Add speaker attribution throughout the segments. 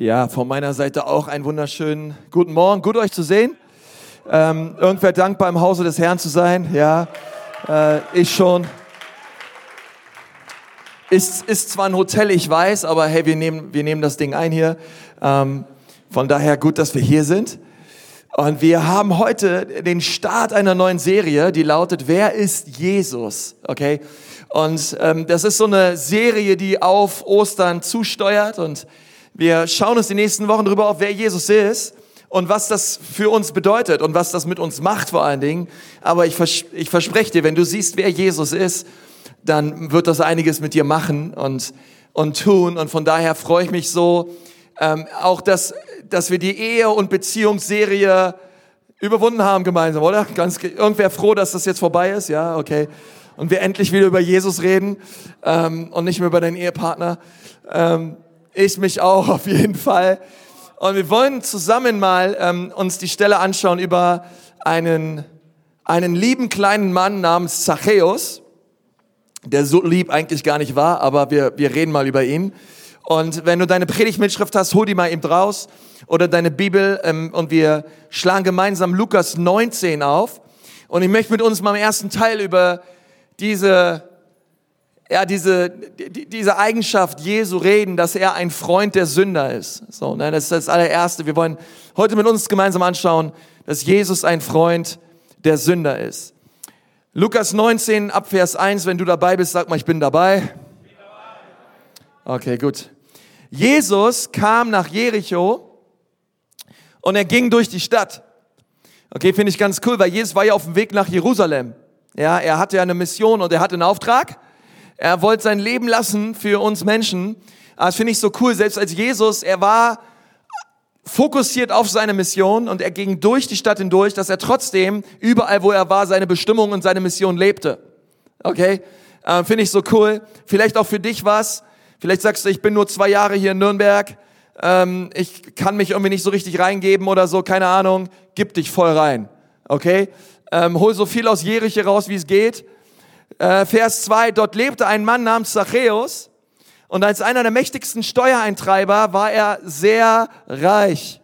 Speaker 1: Ja, von meiner Seite auch einen wunderschönen guten Morgen. Gut euch zu sehen. Ähm, irgendwer dankbar im Hause des Herrn zu sein. Ja, äh, ich schon. Ist, ist zwar ein Hotel, ich weiß, aber hey, wir nehmen, wir nehmen das Ding ein hier. Ähm, von daher gut, dass wir hier sind. Und wir haben heute den Start einer neuen Serie, die lautet Wer ist Jesus? Okay. Und ähm, das ist so eine Serie, die auf Ostern zusteuert und wir schauen uns die nächsten Wochen darüber auf, wer Jesus ist und was das für uns bedeutet und was das mit uns macht vor allen Dingen. Aber ich, vers ich verspreche dir, wenn du siehst, wer Jesus ist, dann wird das einiges mit dir machen und, und tun. Und von daher freue ich mich so, ähm, auch dass, dass wir die Ehe- und Beziehungsserie überwunden haben gemeinsam, oder? Ganz, irgendwer froh, dass das jetzt vorbei ist? Ja, okay und wir endlich wieder über Jesus reden ähm, und nicht mehr über deinen Ehepartner. Ähm, ich mich auch auf jeden Fall. Und wir wollen zusammen mal ähm, uns die Stelle anschauen über einen, einen lieben kleinen Mann namens Zachäus, der so lieb eigentlich gar nicht war, aber wir, wir reden mal über ihn. Und wenn du deine Predigtmitschrift hast, hol die mal eben raus oder deine Bibel ähm, und wir schlagen gemeinsam Lukas 19 auf. Und ich möchte mit uns mal im ersten Teil über diese, ja, diese, die, diese Eigenschaft Jesu reden, dass er ein Freund der Sünder ist. So, ne, das ist das allererste. Wir wollen heute mit uns gemeinsam anschauen, dass Jesus ein Freund der Sünder ist. Lukas 19, Abvers 1, wenn du dabei bist, sag mal, ich bin dabei. Okay, gut. Jesus kam nach Jericho und er ging durch die Stadt. Okay, finde ich ganz cool, weil Jesus war ja auf dem Weg nach Jerusalem. Ja, er hatte ja eine Mission und er hatte einen Auftrag. Er wollte sein Leben lassen für uns Menschen. Das finde ich so cool. Selbst als Jesus, er war fokussiert auf seine Mission und er ging durch die Stadt hindurch, dass er trotzdem überall, wo er war, seine Bestimmung und seine Mission lebte. Okay? Äh, finde ich so cool. Vielleicht auch für dich was. Vielleicht sagst du, ich bin nur zwei Jahre hier in Nürnberg. Ähm, ich kann mich irgendwie nicht so richtig reingeben oder so. Keine Ahnung. Gib dich voll rein. Okay? ähm, hol so viel aus Jericho raus, wie es geht. Äh, Vers 2, dort lebte ein Mann namens Zachäus und als einer der mächtigsten Steuereintreiber war er sehr reich.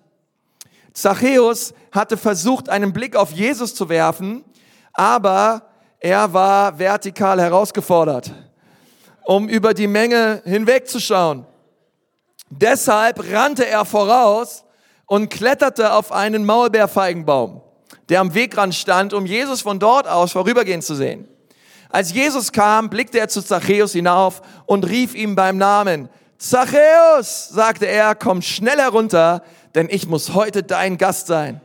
Speaker 1: Zachäus hatte versucht, einen Blick auf Jesus zu werfen, aber er war vertikal herausgefordert, um über die Menge hinwegzuschauen. Deshalb rannte er voraus und kletterte auf einen Maulbeerfeigenbaum der am Wegrand stand, um Jesus von dort aus vorübergehen zu sehen. Als Jesus kam, blickte er zu Zachäus hinauf und rief ihm beim Namen. Zachäus, sagte er, komm schnell herunter, denn ich muss heute dein Gast sein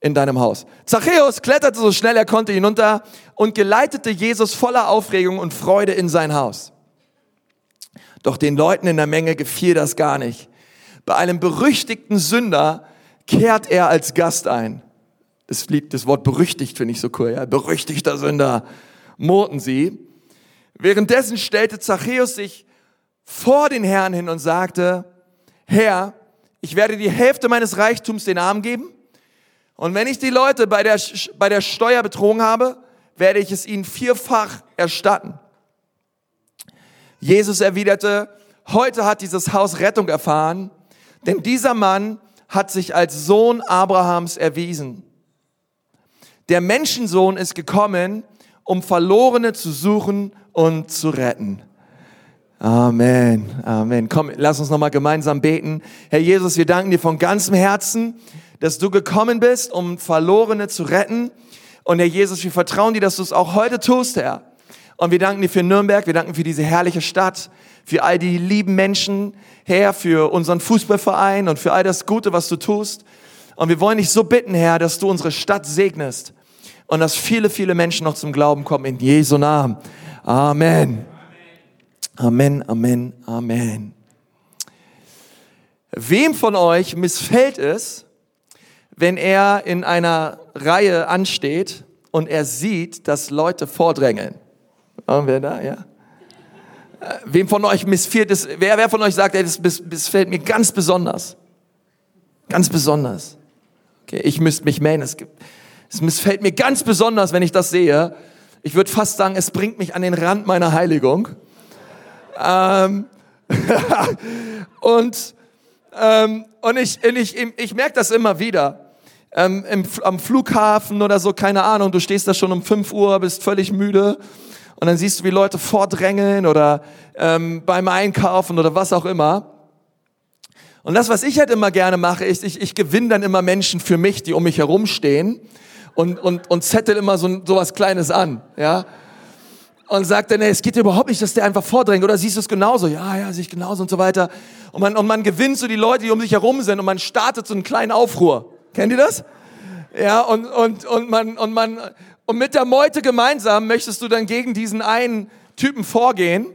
Speaker 1: in deinem Haus. Zachäus kletterte so schnell er konnte hinunter und geleitete Jesus voller Aufregung und Freude in sein Haus. Doch den Leuten in der Menge gefiel das gar nicht. Bei einem berüchtigten Sünder kehrt er als Gast ein das, Lied, das Wort berüchtigt finde ich so cool, ja, berüchtigter Sünder, murrten sie. Währenddessen stellte Zachäus sich vor den Herrn hin und sagte, Herr, ich werde die Hälfte meines Reichtums den Armen geben. Und wenn ich die Leute bei der, bei der Steuer betrogen habe, werde ich es ihnen vierfach erstatten. Jesus erwiderte, heute hat dieses Haus Rettung erfahren, denn dieser Mann hat sich als Sohn Abrahams erwiesen. Der Menschensohn ist gekommen, um Verlorene zu suchen und zu retten. Amen, Amen. Komm, lass uns nochmal gemeinsam beten. Herr Jesus, wir danken dir von ganzem Herzen, dass du gekommen bist, um Verlorene zu retten. Und Herr Jesus, wir vertrauen dir, dass du es auch heute tust, Herr. Und wir danken dir für Nürnberg, wir danken für diese herrliche Stadt, für all die lieben Menschen, Herr, für unseren Fußballverein und für all das Gute, was du tust. Und wir wollen dich so bitten, Herr, dass du unsere Stadt segnest und dass viele, viele Menschen noch zum Glauben kommen in Jesu Namen. Amen. Amen, Amen, Amen. Wem von euch missfällt es, wenn er in einer Reihe ansteht und er sieht, dass Leute vordrängeln? Wer da, ja? Wem von euch missfällt es, wer, wer von euch sagt, ey, das missfällt mir ganz besonders? Ganz besonders. Okay, ich müsste mich mähen. Es, gibt, es missfällt mir ganz besonders, wenn ich das sehe. Ich würde fast sagen, es bringt mich an den Rand meiner Heiligung. Ähm, und Ähm, und ich, ich, ich, merke das immer wieder. Ähm, im, am Flughafen oder so, keine Ahnung, du stehst da schon um 5 Uhr, bist völlig müde und dann siehst du, wie Leute vordrängeln oder ähm, beim Einkaufen oder was auch immer. Und das, was ich halt immer gerne mache, ist, ich, ich gewinne dann immer Menschen für mich, die um mich herumstehen und, und, und zettel immer so, so was Kleines an, ja. Und sagt dann, ey, es geht überhaupt nicht, dass der einfach vordrängt, oder siehst du es genauso? Ja, ja, sehe ich genauso und so weiter. Und man, und man gewinnt so die Leute, die um sich herum sind und man startet so einen kleinen Aufruhr. Kennt ihr das? Ja, und, und, und man, und man, und mit der Meute gemeinsam möchtest du dann gegen diesen einen Typen vorgehen,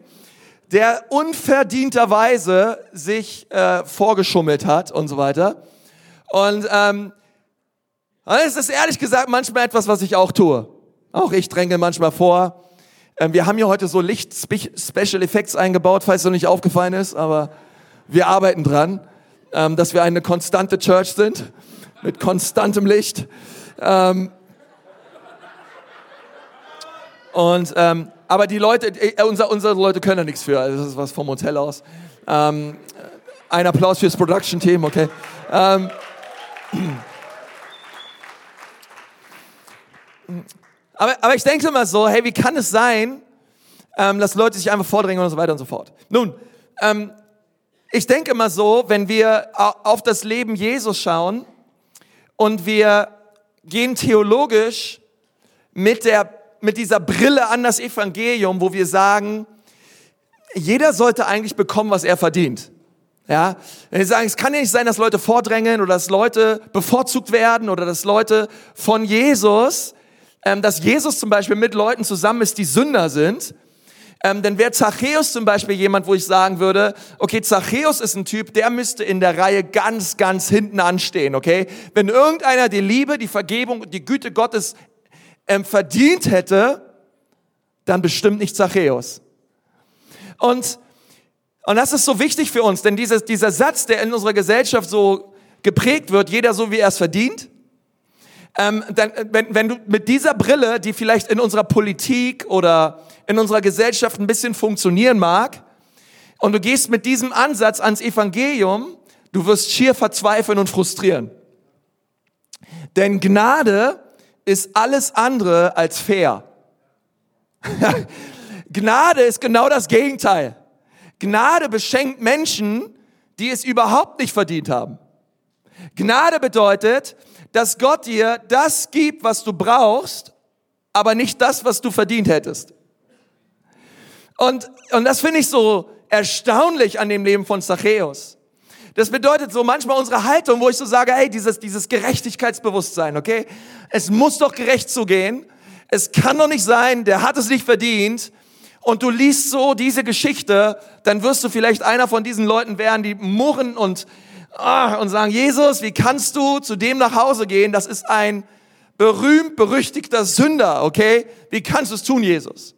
Speaker 1: der unverdienterweise sich äh, vorgeschummelt hat und so weiter. Und ähm, es ist ehrlich gesagt manchmal etwas, was ich auch tue. Auch ich dränge manchmal vor. Ähm, wir haben hier heute so Licht-Special Effects eingebaut, falls es noch nicht aufgefallen ist, aber wir arbeiten dran, ähm, dass wir eine konstante Church sind, mit konstantem Licht. Ähm, und aber die Leute, äh, unser, unsere Leute können da nichts für. Also das ist was vom Hotel aus. Ein Applaus fürs Production-Team, okay. Aber, aber ich denke immer so, hey, wie kann es sein, ähm, dass Leute sich einfach vordrängen und so weiter und so fort. Nun, ähm, ich denke immer so, wenn wir auf das Leben Jesus schauen und wir gehen theologisch mit der mit dieser Brille an das Evangelium, wo wir sagen, jeder sollte eigentlich bekommen, was er verdient. Ja, wenn wir sagen, es kann ja nicht sein, dass Leute vordrängeln oder dass Leute bevorzugt werden oder dass Leute von Jesus, ähm, dass Jesus zum Beispiel mit Leuten zusammen ist, die Sünder sind, ähm, dann wäre Zachäus zum Beispiel jemand, wo ich sagen würde, okay, Zachäus ist ein Typ, der müsste in der Reihe ganz, ganz hinten anstehen, okay? Wenn irgendeiner die Liebe, die Vergebung, die Güte Gottes ähm, verdient hätte, dann bestimmt nicht Zachäus. Und, und das ist so wichtig für uns, denn dieses, dieser Satz, der in unserer Gesellschaft so geprägt wird, jeder so wie er es verdient, ähm, dann, wenn, wenn du mit dieser Brille, die vielleicht in unserer Politik oder in unserer Gesellschaft ein bisschen funktionieren mag, und du gehst mit diesem Ansatz ans Evangelium, du wirst schier verzweifeln und frustrieren. Denn Gnade ist alles andere als fair. Gnade ist genau das Gegenteil. Gnade beschenkt Menschen, die es überhaupt nicht verdient haben. Gnade bedeutet, dass Gott dir das gibt, was du brauchst, aber nicht das, was du verdient hättest. Und, und das finde ich so erstaunlich an dem Leben von Zachäus. Das bedeutet so manchmal unsere Haltung, wo ich so sage, hey, dieses, dieses Gerechtigkeitsbewusstsein, okay? Es muss doch gerecht zugehen. Es kann doch nicht sein, der hat es nicht verdient. Und du liest so diese Geschichte, dann wirst du vielleicht einer von diesen Leuten werden, die murren und, und sagen, Jesus, wie kannst du zu dem nach Hause gehen? Das ist ein berühmt berüchtigter Sünder, okay? Wie kannst du es tun, Jesus?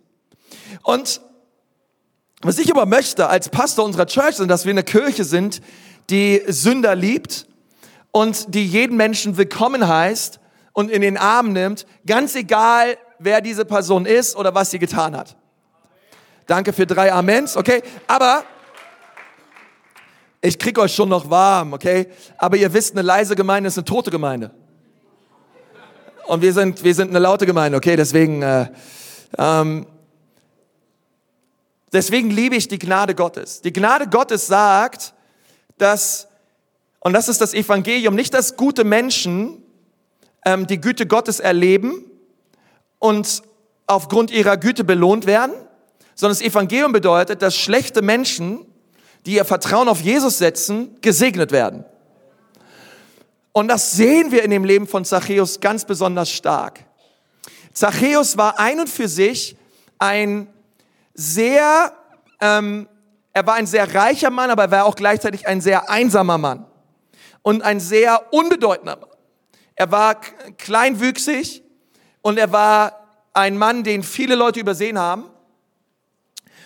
Speaker 1: Und was ich aber möchte als Pastor unserer Church sind, dass wir eine Kirche sind, die Sünder liebt und die jeden Menschen willkommen heißt und in den Arm nimmt, ganz egal, wer diese Person ist oder was sie getan hat. Danke für drei Amens, okay? Aber ich krieg euch schon noch warm, okay? Aber ihr wisst, eine leise Gemeinde ist eine tote Gemeinde. Und wir sind, wir sind eine laute Gemeinde, okay? Deswegen, äh, ähm, deswegen liebe ich die Gnade Gottes. Die Gnade Gottes sagt, dass, und das ist das Evangelium, nicht, dass gute Menschen ähm, die Güte Gottes erleben und aufgrund ihrer Güte belohnt werden, sondern das Evangelium bedeutet, dass schlechte Menschen, die ihr Vertrauen auf Jesus setzen, gesegnet werden. Und das sehen wir in dem Leben von Zachäus ganz besonders stark. Zachäus war ein und für sich ein sehr ähm, er war ein sehr reicher Mann, aber er war auch gleichzeitig ein sehr einsamer Mann und ein sehr unbedeutender Mann. Er war kleinwüchsig und er war ein Mann, den viele Leute übersehen haben.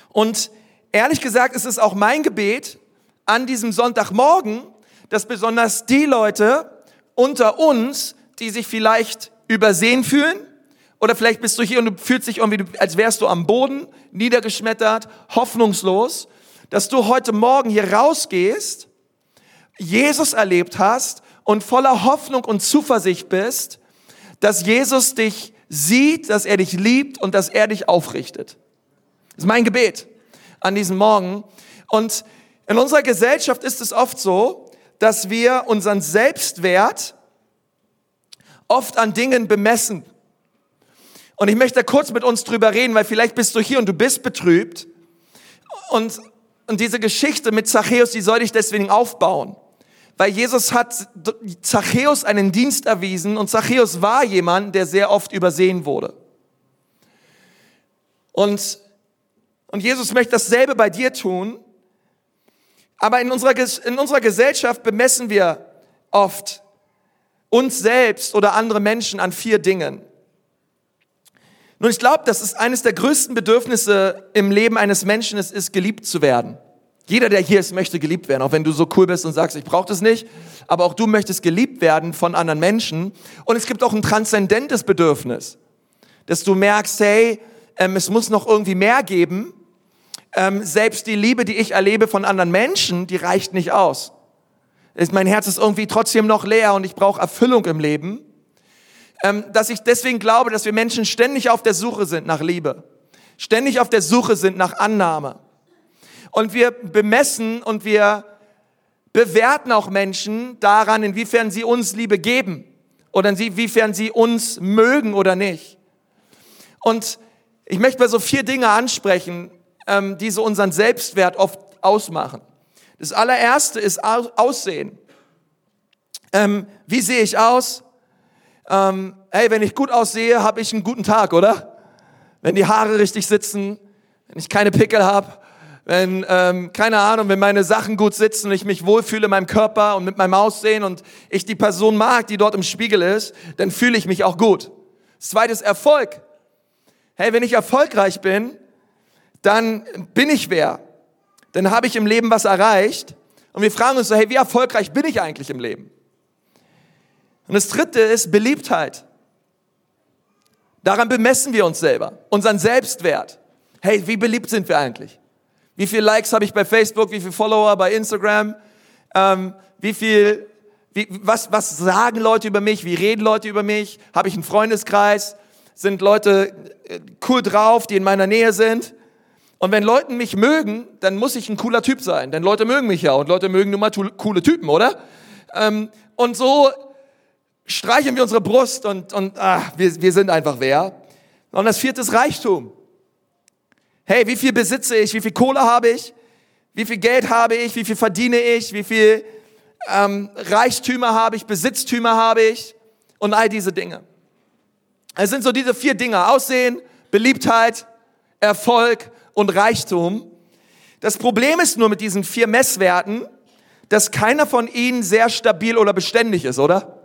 Speaker 1: Und ehrlich gesagt ist es auch mein Gebet an diesem Sonntagmorgen, dass besonders die Leute unter uns, die sich vielleicht übersehen fühlen, oder vielleicht bist du hier und du fühlst dich irgendwie, als wärst du am Boden, niedergeschmettert, hoffnungslos, dass du heute Morgen hier rausgehst Jesus erlebt hast und voller Hoffnung und Zuversicht bist, dass Jesus dich sieht, dass er dich liebt und dass er dich aufrichtet. Das ist mein Gebet an diesem Morgen. Und in unserer Gesellschaft ist es oft so, dass wir unseren Selbstwert oft an Dingen bemessen. Und ich möchte kurz mit uns drüber reden, weil vielleicht bist du hier und du bist betrübt. Und, und diese Geschichte mit Zachäus, die soll dich deswegen aufbauen. Weil Jesus hat Zachäus einen Dienst erwiesen und Zachäus war jemand, der sehr oft übersehen wurde. Und, und Jesus möchte dasselbe bei dir tun. Aber in unserer, in unserer Gesellschaft bemessen wir oft uns selbst oder andere Menschen an vier Dingen. Nun, ich glaube, dass es eines der größten Bedürfnisse im Leben eines Menschen ist, ist geliebt zu werden. Jeder, der hier ist, möchte geliebt werden, auch wenn du so cool bist und sagst, ich brauche das nicht. Aber auch du möchtest geliebt werden von anderen Menschen. Und es gibt auch ein transzendentes Bedürfnis, dass du merkst, hey, ähm, es muss noch irgendwie mehr geben. Ähm, selbst die Liebe, die ich erlebe von anderen Menschen, die reicht nicht aus. Mein Herz ist irgendwie trotzdem noch leer und ich brauche Erfüllung im Leben. Ähm, dass ich deswegen glaube, dass wir Menschen ständig auf der Suche sind nach Liebe. Ständig auf der Suche sind nach Annahme. Und wir bemessen und wir bewerten auch Menschen daran, inwiefern sie uns Liebe geben oder inwiefern sie uns mögen oder nicht. Und ich möchte mal so vier Dinge ansprechen, ähm, die so unseren Selbstwert oft ausmachen. Das allererste ist Aussehen. Ähm, wie sehe ich aus? Ähm, hey, wenn ich gut aussehe, habe ich einen guten Tag, oder? Wenn die Haare richtig sitzen, wenn ich keine Pickel habe, wenn, ähm, keine Ahnung, wenn meine Sachen gut sitzen und ich mich wohlfühle in meinem Körper und mit meinem Aussehen und ich die Person mag, die dort im Spiegel ist, dann fühle ich mich auch gut. Das zweite ist Erfolg. Hey, wenn ich erfolgreich bin, dann bin ich wer. Dann habe ich im Leben was erreicht. Und wir fragen uns so, hey, wie erfolgreich bin ich eigentlich im Leben? Und das dritte ist Beliebtheit. Daran bemessen wir uns selber, unseren Selbstwert. Hey, wie beliebt sind wir eigentlich? Wie viele Likes habe ich bei Facebook? Wie viele Follower bei Instagram? Ähm, wie viel, wie, was, was sagen Leute über mich? Wie reden Leute über mich? Habe ich einen Freundeskreis? Sind Leute äh, cool drauf, die in meiner Nähe sind? Und wenn Leute mich mögen, dann muss ich ein cooler Typ sein. Denn Leute mögen mich ja und Leute mögen nun mal coole Typen, oder? Ähm, und so streicheln wir unsere Brust und, und ach, wir, wir sind einfach wer. Und das vierte ist Reichtum. Hey, wie viel besitze ich? Wie viel Kohle habe ich? Wie viel Geld habe ich? Wie viel verdiene ich? Wie viel ähm, Reichtümer habe ich? Besitztümer habe ich? Und all diese Dinge. Es sind so diese vier Dinge. Aussehen, Beliebtheit, Erfolg und Reichtum. Das Problem ist nur mit diesen vier Messwerten, dass keiner von ihnen sehr stabil oder beständig ist, oder?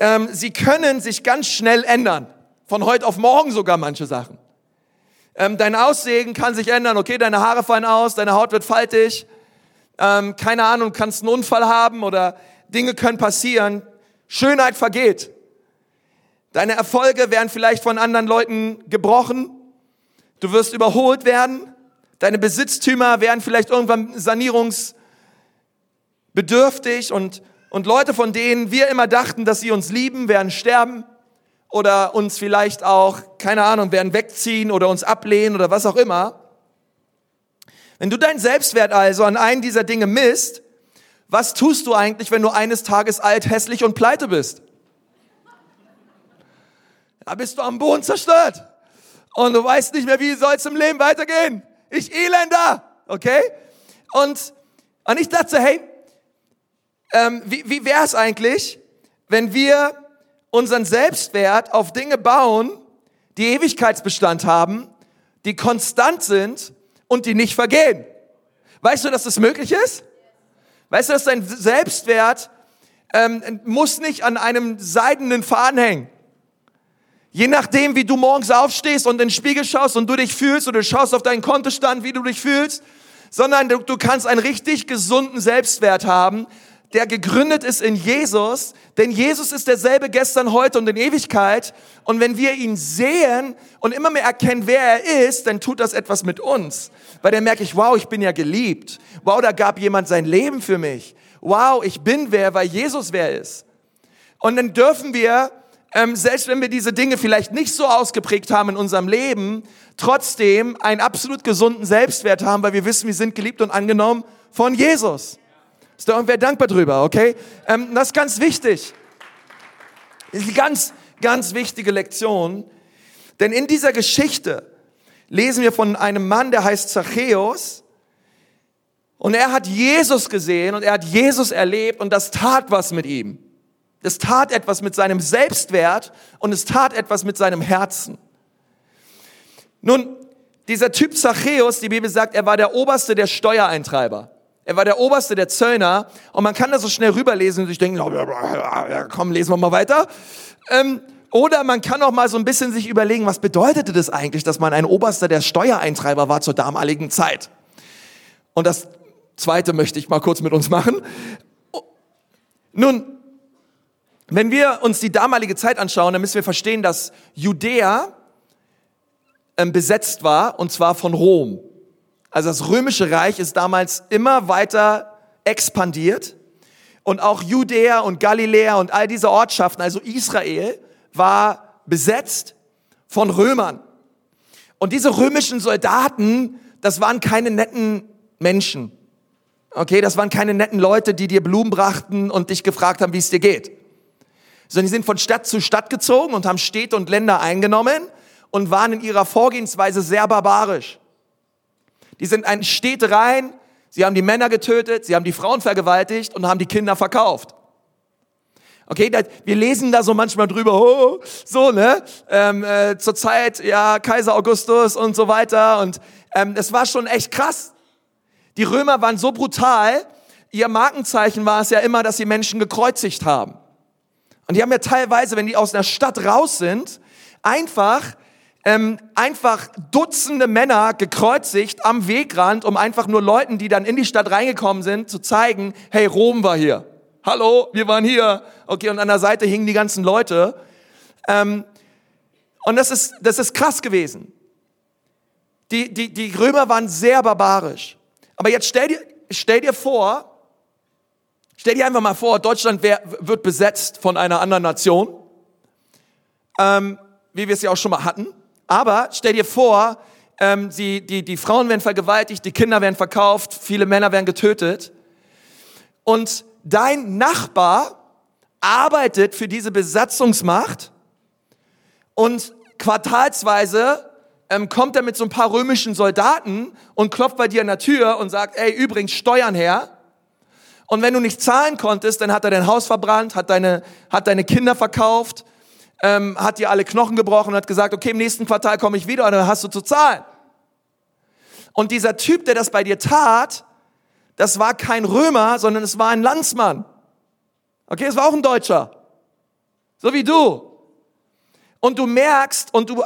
Speaker 1: Ähm, sie können sich ganz schnell ändern. Von heute auf morgen sogar manche Sachen. Ähm, dein Aussehen kann sich ändern. Okay, deine Haare fallen aus, deine Haut wird faltig. Ähm, keine Ahnung, kannst einen Unfall haben oder Dinge können passieren. Schönheit vergeht. Deine Erfolge werden vielleicht von anderen Leuten gebrochen. Du wirst überholt werden. Deine Besitztümer werden vielleicht irgendwann sanierungsbedürftig und, und Leute, von denen wir immer dachten, dass sie uns lieben, werden sterben oder uns vielleicht auch, keine Ahnung, werden wegziehen oder uns ablehnen oder was auch immer. Wenn du deinen Selbstwert also an einen dieser Dinge misst, was tust du eigentlich, wenn du eines Tages alt, hässlich und pleite bist? Da bist du am Boden zerstört. Und du weißt nicht mehr, wie soll es im Leben weitergehen. Ich Elender, okay? Und, und ich dachte, hey, ähm, wie, wie wäre es eigentlich, wenn wir unseren Selbstwert auf Dinge bauen, die Ewigkeitsbestand haben, die konstant sind und die nicht vergehen. Weißt du, dass das möglich ist? Weißt du, dass dein Selbstwert ähm, muss nicht an einem seidenen Faden hängen. Je nachdem, wie du morgens aufstehst und in den Spiegel schaust und du dich fühlst oder du schaust auf deinen Kontostand, wie du dich fühlst, sondern du, du kannst einen richtig gesunden Selbstwert haben, der gegründet ist in Jesus, denn Jesus ist derselbe gestern, heute und in Ewigkeit. Und wenn wir ihn sehen und immer mehr erkennen, wer er ist, dann tut das etwas mit uns. Weil dann merke ich, wow, ich bin ja geliebt. Wow, da gab jemand sein Leben für mich. Wow, ich bin wer, weil Jesus wer ist. Und dann dürfen wir, ähm, selbst wenn wir diese Dinge vielleicht nicht so ausgeprägt haben in unserem Leben, trotzdem einen absolut gesunden Selbstwert haben, weil wir wissen, wir sind geliebt und angenommen von Jesus. Ist da irgendwer dankbar drüber, okay? Ähm, das ist ganz wichtig. Das ist eine ganz, ganz wichtige Lektion. Denn in dieser Geschichte lesen wir von einem Mann, der heißt Zachäus. Und er hat Jesus gesehen und er hat Jesus erlebt und das tat was mit ihm. Es tat etwas mit seinem Selbstwert und es tat etwas mit seinem Herzen. Nun, dieser Typ Zachäus, die Bibel sagt, er war der oberste der Steuereintreiber. Er war der oberste der Zöllner und man kann da so schnell rüberlesen und sich denken, komm, lesen wir mal weiter. Ähm, oder man kann auch mal so ein bisschen sich überlegen, was bedeutete das eigentlich, dass man ein oberster der Steuereintreiber war zur damaligen Zeit. Und das zweite möchte ich mal kurz mit uns machen. Nun, wenn wir uns die damalige Zeit anschauen, dann müssen wir verstehen, dass Judäa ähm, besetzt war, und zwar von Rom. Also das römische Reich ist damals immer weiter expandiert und auch Judäa und Galiläa und all diese Ortschaften, also Israel, war besetzt von Römern. Und diese römischen Soldaten, das waren keine netten Menschen. Okay, das waren keine netten Leute, die dir Blumen brachten und dich gefragt haben, wie es dir geht. Sondern die sind von Stadt zu Stadt gezogen und haben Städte und Länder eingenommen und waren in ihrer Vorgehensweise sehr barbarisch. Die sind in Städte rein, sie haben die Männer getötet, sie haben die Frauen vergewaltigt und haben die Kinder verkauft. Okay, wir lesen da so manchmal drüber, oh, so, ne? Ähm, äh, zur Zeit, ja, Kaiser Augustus und so weiter. Und ähm, es war schon echt krass. Die Römer waren so brutal, ihr Markenzeichen war es ja immer, dass sie Menschen gekreuzigt haben. Und die haben ja teilweise, wenn die aus einer Stadt raus sind, einfach ähm, einfach Dutzende Männer gekreuzigt am Wegrand, um einfach nur Leuten, die dann in die Stadt reingekommen sind, zu zeigen, hey, Rom war hier. Hallo, wir waren hier. Okay, und an der Seite hingen die ganzen Leute. Ähm, und das ist, das ist krass gewesen. Die, die, die Römer waren sehr barbarisch. Aber jetzt stell dir, stell dir vor, stell dir einfach mal vor, Deutschland wär, wird besetzt von einer anderen Nation, ähm, wie wir es ja auch schon mal hatten. Aber stell dir vor, ähm, die, die, die Frauen werden vergewaltigt, die Kinder werden verkauft, viele Männer werden getötet. Und dein Nachbar arbeitet für diese Besatzungsmacht und quartalsweise ähm, kommt er mit so ein paar römischen Soldaten und klopft bei dir an der Tür und sagt, ey, übrigens Steuern her. Und wenn du nicht zahlen konntest, dann hat er dein Haus verbrannt, hat deine, hat deine Kinder verkauft, ähm, hat dir alle Knochen gebrochen und hat gesagt, okay, im nächsten Quartal komme ich wieder und dann hast du zu zahlen. Und dieser Typ, der das bei dir tat, das war kein Römer, sondern es war ein Landsmann. Okay, es war auch ein Deutscher. So wie du. Und du merkst und du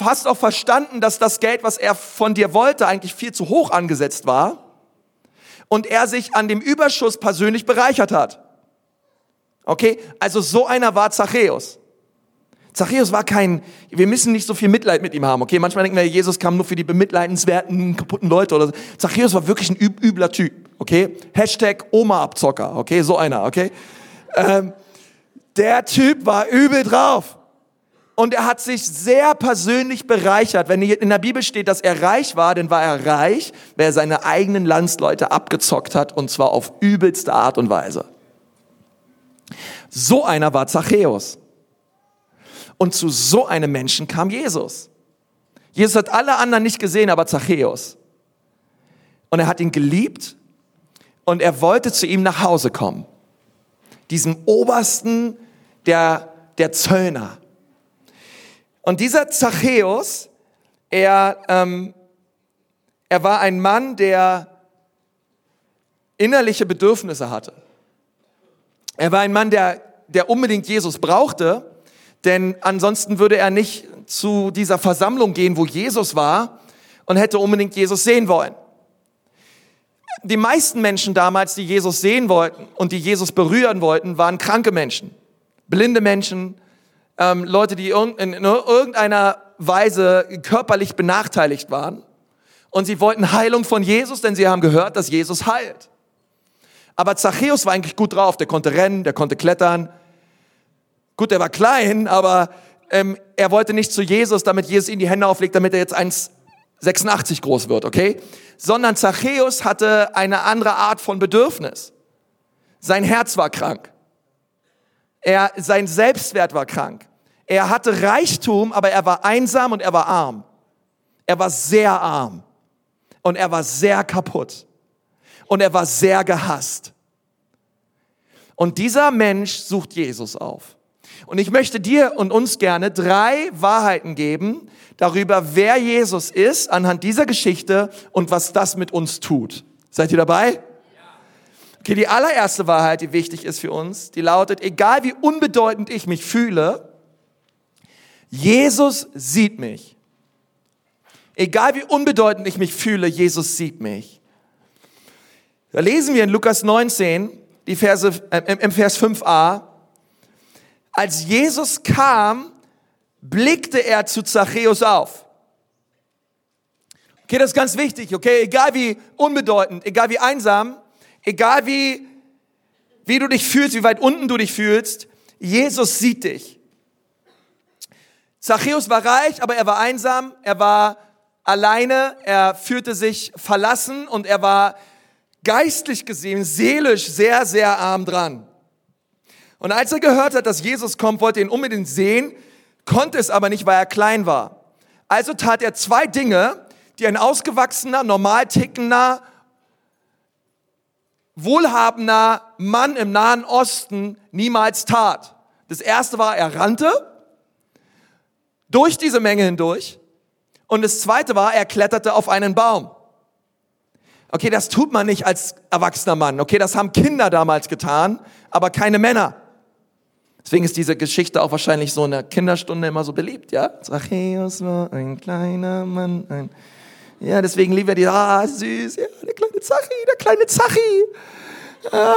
Speaker 1: hast auch verstanden, dass das Geld, was er von dir wollte, eigentlich viel zu hoch angesetzt war. Und er sich an dem Überschuss persönlich bereichert hat. Okay, also so einer war Zachäus. Zachäus war kein, wir müssen nicht so viel Mitleid mit ihm haben, okay? Manchmal denken wir, Jesus kam nur für die bemitleidenswerten, kaputten Leute oder so. Zachäus war wirklich ein üb übler Typ, okay? Hashtag Oma-Abzocker, okay? So einer, okay? Ähm, der Typ war übel drauf. Und er hat sich sehr persönlich bereichert. Wenn in der Bibel steht, dass er reich war, dann war er reich, weil er seine eigenen Landsleute abgezockt hat und zwar auf übelste Art und Weise. So einer war Zachäus. Und zu so einem Menschen kam Jesus. Jesus hat alle anderen nicht gesehen, aber Zachäus. Und er hat ihn geliebt und er wollte zu ihm nach Hause kommen. Diesem Obersten der, der Zöllner. Und dieser Zachäus, er, ähm, er war ein Mann, der innerliche Bedürfnisse hatte. Er war ein Mann, der, der unbedingt Jesus brauchte, denn ansonsten würde er nicht zu dieser Versammlung gehen, wo Jesus war und hätte unbedingt Jesus sehen wollen. Die meisten Menschen damals, die Jesus sehen wollten und die Jesus berühren wollten, waren kranke Menschen, blinde Menschen, ähm, Leute, die in irgendeiner Weise körperlich benachteiligt waren. Und sie wollten Heilung von Jesus, denn sie haben gehört, dass Jesus heilt. Aber Zachäus war eigentlich gut drauf. Der konnte rennen, der konnte klettern. Gut, der war klein, aber ähm, er wollte nicht zu Jesus, damit Jesus ihm die Hände auflegt, damit er jetzt 1,86 groß wird, okay? Sondern Zachäus hatte eine andere Art von Bedürfnis. Sein Herz war krank. Er, sein Selbstwert war krank. Er hatte Reichtum, aber er war einsam und er war arm. Er war sehr arm und er war sehr kaputt und er war sehr gehasst. Und dieser Mensch sucht Jesus auf. Und ich möchte dir und uns gerne drei Wahrheiten geben darüber, wer Jesus ist anhand dieser Geschichte und was das mit uns tut. Seid ihr dabei? Okay, die allererste Wahrheit, die wichtig ist für uns, die lautet, egal wie unbedeutend ich mich fühle, Jesus sieht mich. Egal wie unbedeutend ich mich fühle, Jesus sieht mich. Da lesen wir in Lukas 19, die Verse, äh, im Vers 5a, als Jesus kam, blickte er zu Zachäus auf. Okay, das ist ganz wichtig, okay? Egal wie unbedeutend, egal wie einsam, egal wie, wie du dich fühlst, wie weit unten du dich fühlst, Jesus sieht dich. Zachäus war reich, aber er war einsam, er war alleine, er fühlte sich verlassen und er war geistlich gesehen, seelisch sehr, sehr arm dran. Und als er gehört hat, dass Jesus kommt, wollte er ihn unbedingt sehen, konnte es aber nicht, weil er klein war. Also tat er zwei Dinge, die ein ausgewachsener, normal tickender wohlhabender Mann im Nahen Osten niemals tat. Das erste war, er rannte durch diese Menge hindurch. Und das zweite war, er kletterte auf einen Baum. Okay, das tut man nicht als erwachsener Mann. Okay, das haben Kinder damals getan, aber keine Männer. Deswegen ist diese Geschichte auch wahrscheinlich so in der Kinderstunde immer so beliebt, ja? Zachäus war ein kleiner Mann, ein ja, deswegen lieben wir die, ah, süß, ja, der kleine Zachi, der kleine Zachi. Ah.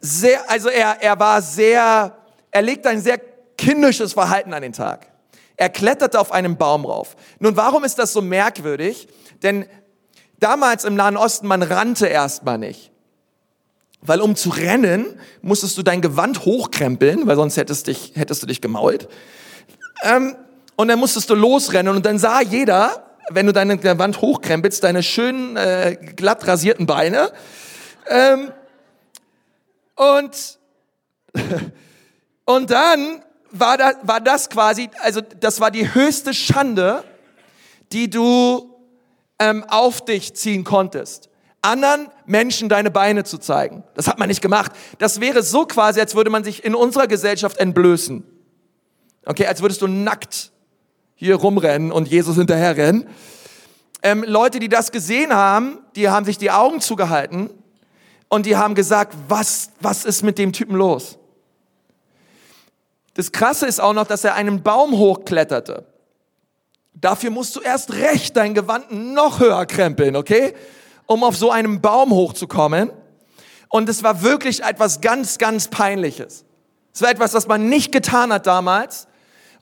Speaker 1: Sehr, also er, er war sehr, er legte ein sehr kindisches Verhalten an den Tag. Er kletterte auf einen Baum rauf. Nun, warum ist das so merkwürdig? Denn damals im Nahen Osten, man rannte erstmal nicht. Weil um zu rennen, musstest du dein Gewand hochkrempeln, weil sonst hättest, dich, hättest du dich gemault. Ähm, und dann musstest du losrennen und dann sah jeder, wenn du deine Wand hochkrempelst, deine schönen, äh, glatt rasierten Beine. Ähm, und, und dann war, da, war das quasi, also das war die höchste Schande, die du ähm, auf dich ziehen konntest. Anderen Menschen deine Beine zu zeigen. Das hat man nicht gemacht. Das wäre so quasi, als würde man sich in unserer Gesellschaft entblößen. Okay, als würdest du nackt hier rumrennen und Jesus hinterherrennen. Ähm, Leute, die das gesehen haben, die haben sich die Augen zugehalten und die haben gesagt, was, was ist mit dem Typen los? Das Krasse ist auch noch, dass er einen Baum hochkletterte. Dafür musst du erst recht dein Gewand noch höher krempeln, okay? Um auf so einem Baum hochzukommen. Und es war wirklich etwas ganz, ganz Peinliches. Es war etwas, was man nicht getan hat damals.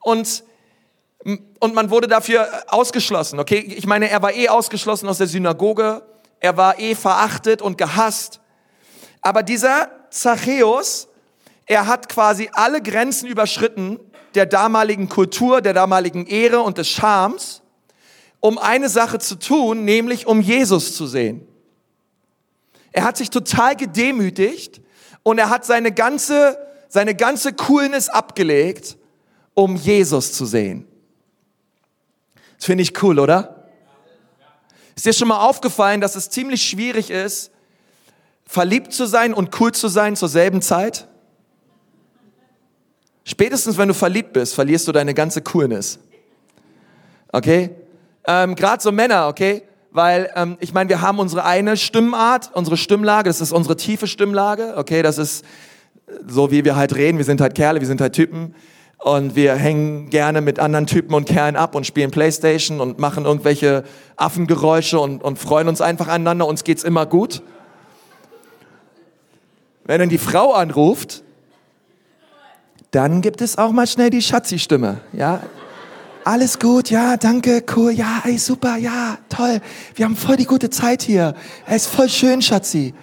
Speaker 1: Und und man wurde dafür ausgeschlossen, okay? Ich meine, er war eh ausgeschlossen aus der Synagoge, er war eh verachtet und gehasst. Aber dieser Zachäus, er hat quasi alle Grenzen überschritten der damaligen Kultur, der damaligen Ehre und des Schams, um eine Sache zu tun, nämlich um Jesus zu sehen. Er hat sich total gedemütigt und er hat seine ganze, seine ganze Coolness abgelegt, um Jesus zu sehen. Das finde ich cool, oder? Ist dir schon mal aufgefallen, dass es ziemlich schwierig ist, verliebt zu sein und cool zu sein zur selben Zeit? Spätestens wenn du verliebt bist, verlierst du deine ganze Coolness. Okay? Ähm, Gerade so Männer, okay? Weil ähm, ich meine, wir haben unsere eine Stimmart, unsere Stimmlage, das ist unsere tiefe Stimmlage, okay? Das ist so, wie wir halt reden. Wir sind halt Kerle, wir sind halt Typen und wir hängen gerne mit anderen Typen und Kerlen ab und spielen Playstation und machen irgendwelche Affengeräusche und, und freuen uns einfach aneinander. Uns geht's immer gut. Wenn dann die Frau anruft, dann gibt es auch mal schnell die Schatzi-Stimme, ja. Alles gut, ja, danke, cool, ja, ey, super, ja, toll. Wir haben voll die gute Zeit hier. Es ist voll schön, Schatzi.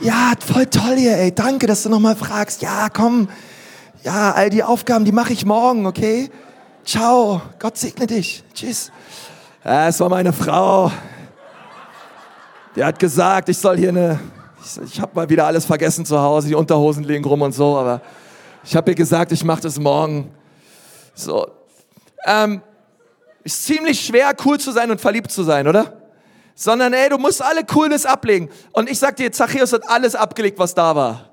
Speaker 1: Ja, voll toll hier, ey, danke, dass du nochmal fragst. Ja, komm, ja, all die Aufgaben, die mache ich morgen, okay? Ciao, Gott segne dich. Tschüss. Ja, es war meine Frau. Die hat gesagt, ich soll hier eine, ich, ich habe mal wieder alles vergessen zu Hause, die Unterhosen liegen rum und so, aber ich habe ihr gesagt, ich mache das morgen. So, ähm, ist ziemlich schwer, cool zu sein und verliebt zu sein, oder? Sondern, ey, du musst alle Coolness ablegen. Und ich sag dir, Zachäus hat alles abgelegt, was da war.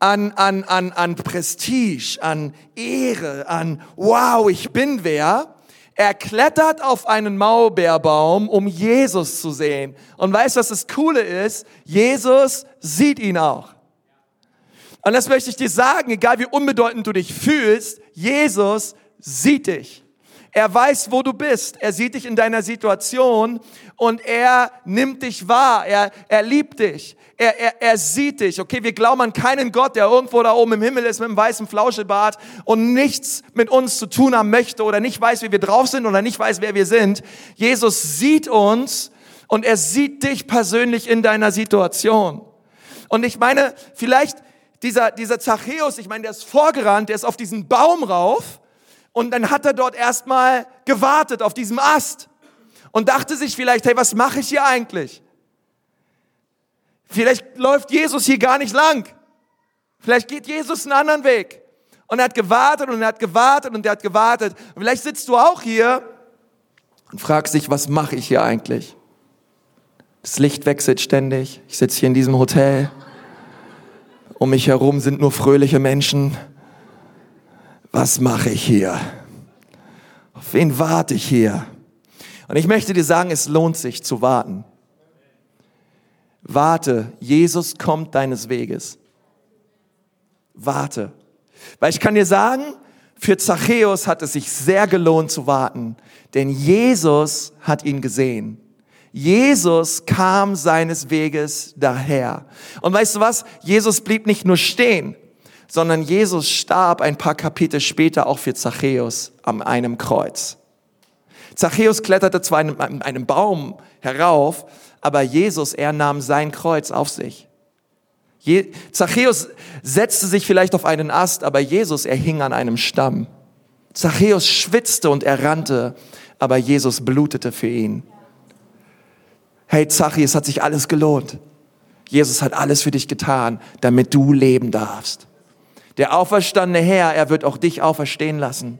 Speaker 1: An, an, an, an Prestige, an Ehre, an wow, ich bin wer. Er klettert auf einen Maulbeerbaum, um Jesus zu sehen. Und weißt du, was das Coole ist? Jesus sieht ihn auch. Und das möchte ich dir sagen, egal wie unbedeutend du dich fühlst, Jesus sieht dich. Er weiß, wo du bist. Er sieht dich in deiner Situation und er nimmt dich wahr. Er, er liebt dich. Er, er, er sieht dich. Okay, wir glauben an keinen Gott, der irgendwo da oben im Himmel ist mit einem weißen Flauschebart und nichts mit uns zu tun haben möchte oder nicht weiß, wie wir drauf sind oder nicht weiß, wer wir sind. Jesus sieht uns und er sieht dich persönlich in deiner Situation. Und ich meine, vielleicht dieser, dieser Zachäus, ich meine, der ist vorgerannt, der ist auf diesen Baum rauf und dann hat er dort erstmal gewartet auf diesem Ast und dachte sich vielleicht, hey, was mache ich hier eigentlich? Vielleicht läuft Jesus hier gar nicht lang. Vielleicht geht Jesus einen anderen Weg. Und er hat gewartet und er hat gewartet und er hat gewartet. Und vielleicht sitzt du auch hier und fragst dich, was mache ich hier eigentlich? Das Licht wechselt ständig. Ich sitze hier in diesem Hotel. Um mich herum sind nur fröhliche Menschen was mache ich hier? Auf wen warte ich hier? Und ich möchte dir sagen, es lohnt sich zu warten. Warte, Jesus kommt deines Weges. Warte. Weil ich kann dir sagen, für Zachäus hat es sich sehr gelohnt zu warten, denn Jesus hat ihn gesehen. Jesus kam seines Weges daher. Und weißt du was? Jesus blieb nicht nur stehen, sondern Jesus starb ein paar Kapitel später auch für Zachäus an einem Kreuz. Zachäus kletterte zwar in einem Baum herauf, aber Jesus, er nahm sein Kreuz auf sich. Zachäus setzte sich vielleicht auf einen Ast, aber Jesus, er hing an einem Stamm. Zachäus schwitzte und er rannte, aber Jesus blutete für ihn. Hey Zachäus, hat sich alles gelohnt. Jesus hat alles für dich getan, damit du leben darfst. Der auferstandene Herr, er wird auch dich auferstehen lassen.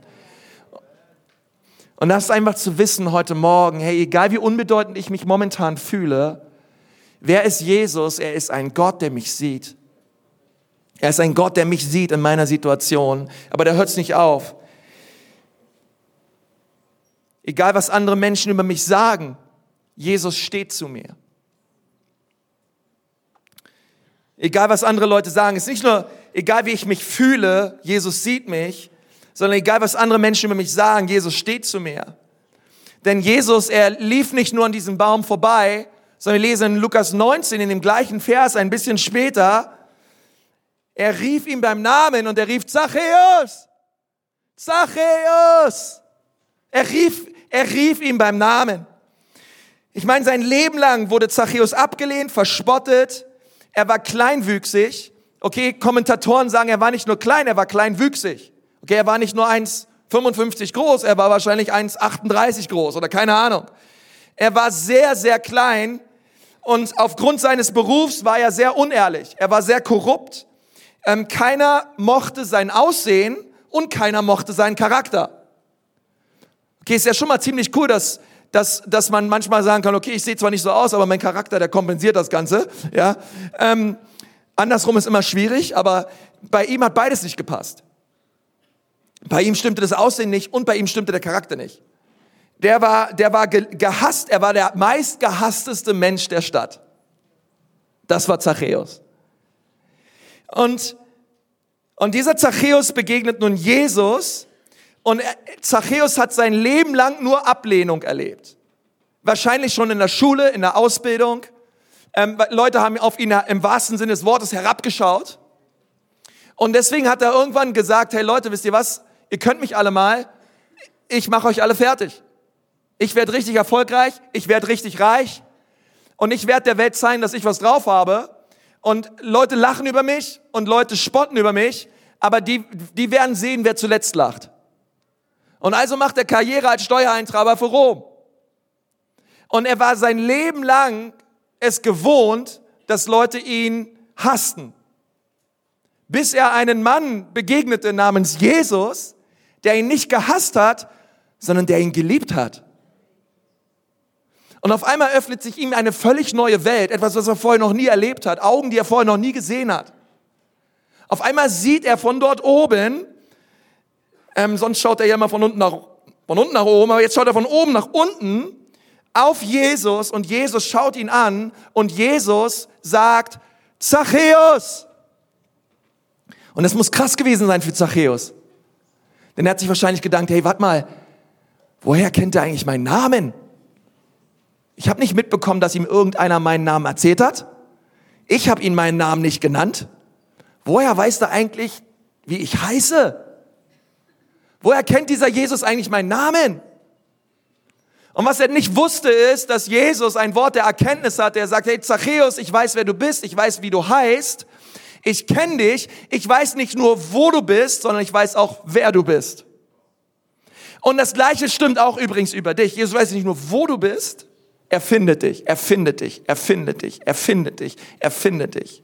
Speaker 1: Und das ist einfach zu wissen heute Morgen, hey, egal wie unbedeutend ich mich momentan fühle, wer ist Jesus? Er ist ein Gott, der mich sieht. Er ist ein Gott, der mich sieht in meiner Situation. Aber der hört es nicht auf. Egal was andere Menschen über mich sagen, Jesus steht zu mir. Egal was andere Leute sagen, es ist nicht nur, egal wie ich mich fühle, Jesus sieht mich, sondern egal was andere Menschen über mich sagen, Jesus steht zu mir. Denn Jesus, er lief nicht nur an diesem Baum vorbei, sondern wir lesen in Lukas 19 in dem gleichen Vers ein bisschen später, er rief ihm beim Namen und er rief Zachäus, Zachäus. Er rief, er rief ihm beim Namen. Ich meine, sein Leben lang wurde Zachäus abgelehnt, verspottet, er war kleinwüchsig. Okay, Kommentatoren sagen, er war nicht nur klein, er war kleinwüchsig. Okay, er war nicht nur 1,55 groß, er war wahrscheinlich 1,38 groß oder keine Ahnung. Er war sehr, sehr klein und aufgrund seines Berufs war er sehr unehrlich. Er war sehr korrupt. Ähm, keiner mochte sein Aussehen und keiner mochte seinen Charakter. Okay, ist ja schon mal ziemlich cool, dass dass, dass man manchmal sagen kann, okay, ich sehe zwar nicht so aus, aber mein Charakter, der kompensiert das Ganze. Ja? Ähm, andersrum ist immer schwierig, aber bei ihm hat beides nicht gepasst. Bei ihm stimmte das Aussehen nicht und bei ihm stimmte der Charakter nicht. Der war, der war gehasst, er war der meistgehassteste Mensch der Stadt. Das war Zachäus. Und, und dieser Zachäus begegnet nun Jesus und Zachäus hat sein Leben lang nur Ablehnung erlebt. Wahrscheinlich schon in der Schule, in der Ausbildung. Ähm, Leute haben auf ihn im wahrsten Sinne des Wortes herabgeschaut. Und deswegen hat er irgendwann gesagt, hey Leute, wisst ihr was? Ihr könnt mich alle mal. ich mache euch alle fertig. Ich werde richtig erfolgreich, ich werde richtig reich und ich werde der Welt zeigen, dass ich was drauf habe. Und Leute lachen über mich und Leute spotten über mich, aber die, die werden sehen, wer zuletzt lacht. Und also macht er Karriere als Steuereintreiber für Rom. Und er war sein Leben lang es gewohnt, dass Leute ihn hassten. Bis er einen Mann begegnete namens Jesus, der ihn nicht gehasst hat, sondern der ihn geliebt hat. Und auf einmal öffnet sich ihm eine völlig neue Welt, etwas, was er vorher noch nie erlebt hat, Augen, die er vorher noch nie gesehen hat. Auf einmal sieht er von dort oben, ähm, sonst schaut er ja immer von unten nach, von unten nach oben, aber jetzt schaut er von oben nach unten auf Jesus und Jesus schaut ihn an und Jesus sagt, Zachäus. Und das muss krass gewesen sein für Zachäus. Denn er hat sich wahrscheinlich gedacht, hey, warte mal, woher kennt er eigentlich meinen Namen? Ich habe nicht mitbekommen, dass ihm irgendeiner meinen Namen erzählt hat. Ich habe ihn meinen Namen nicht genannt. Woher weiß er eigentlich, wie ich heiße? Woher kennt dieser Jesus eigentlich meinen Namen? Und was er nicht wusste, ist, dass Jesus ein Wort der Erkenntnis hat. Er sagt, hey Zachäus, ich weiß, wer du bist, ich weiß, wie du heißt, ich kenne dich, ich weiß nicht nur, wo du bist, sondern ich weiß auch, wer du bist. Und das Gleiche stimmt auch übrigens über dich. Jesus weiß nicht nur, wo du bist, er findet dich, er findet dich, er findet dich, er findet dich, er findet dich.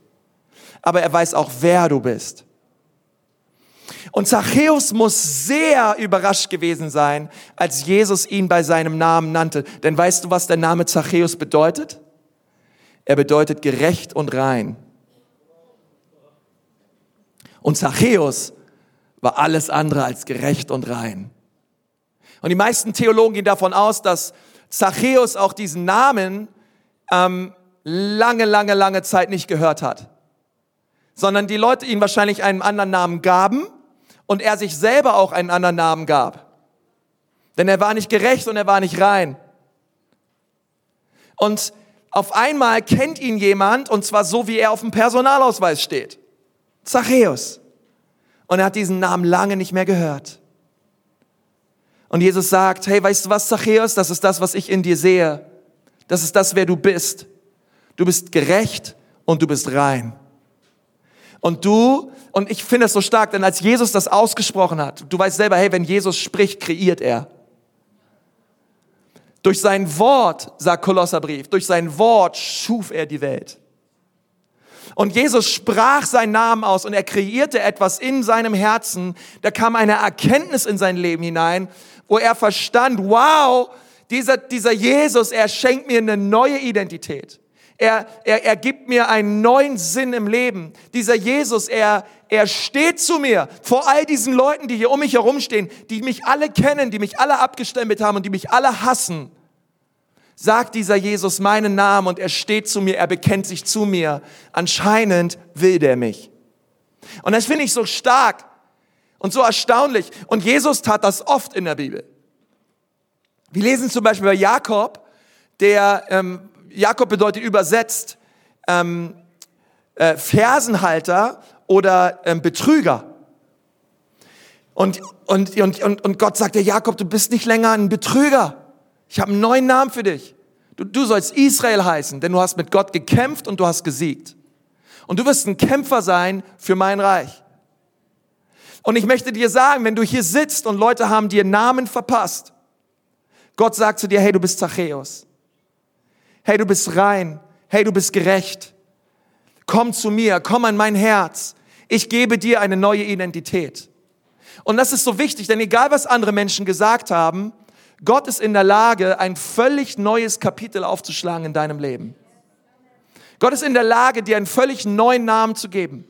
Speaker 1: Aber er weiß auch, wer du bist. Und Zachäus muss sehr überrascht gewesen sein, als Jesus ihn bei seinem Namen nannte. Denn weißt du, was der Name Zachäus bedeutet? Er bedeutet gerecht und rein. Und Zachäus war alles andere als gerecht und rein. Und die meisten Theologen gehen davon aus, dass Zachäus auch diesen Namen ähm, lange, lange, lange Zeit nicht gehört hat, sondern die Leute ihn wahrscheinlich einen anderen Namen gaben und er sich selber auch einen anderen Namen gab. Denn er war nicht gerecht und er war nicht rein. Und auf einmal kennt ihn jemand, und zwar so, wie er auf dem Personalausweis steht. Zachäus. Und er hat diesen Namen lange nicht mehr gehört. Und Jesus sagt, hey, weißt du was, Zachäus? Das ist das, was ich in dir sehe. Das ist das, wer du bist. Du bist gerecht und du bist rein. Und du, und ich finde es so stark, denn als Jesus das ausgesprochen hat, du weißt selber, hey, wenn Jesus spricht, kreiert er. Durch sein Wort, sagt Kolosserbrief, durch sein Wort schuf er die Welt. Und Jesus sprach seinen Namen aus und er kreierte etwas in seinem Herzen. Da kam eine Erkenntnis in sein Leben hinein, wo er verstand, wow, dieser, dieser Jesus, er schenkt mir eine neue Identität. Er, er, er gibt mir einen neuen Sinn im Leben. Dieser Jesus, er, er steht zu mir vor all diesen Leuten, die hier um mich herumstehen, die mich alle kennen, die mich alle abgestempelt haben und die mich alle hassen. Sagt dieser Jesus meinen Namen und er steht zu mir, er bekennt sich zu mir. Anscheinend will der mich. Und das finde ich so stark und so erstaunlich. Und Jesus tat das oft in der Bibel. Wir lesen zum Beispiel bei Jakob, der ähm, Jakob bedeutet übersetzt ähm, äh, Fersenhalter oder ähm, Betrüger. Und, und, und, und, und Gott sagt dir, Jakob, du bist nicht länger ein Betrüger. Ich habe einen neuen Namen für dich. Du, du sollst Israel heißen, denn du hast mit Gott gekämpft und du hast gesiegt. Und du wirst ein Kämpfer sein für mein Reich. Und ich möchte dir sagen, wenn du hier sitzt und Leute haben dir Namen verpasst, Gott sagt zu dir, hey, du bist Zachäus hey, du bist rein, hey, du bist gerecht. Komm zu mir, komm an mein Herz. Ich gebe dir eine neue Identität. Und das ist so wichtig, denn egal was andere Menschen gesagt haben, Gott ist in der Lage, ein völlig neues Kapitel aufzuschlagen in deinem Leben. Gott ist in der Lage, dir einen völlig neuen Namen zu geben.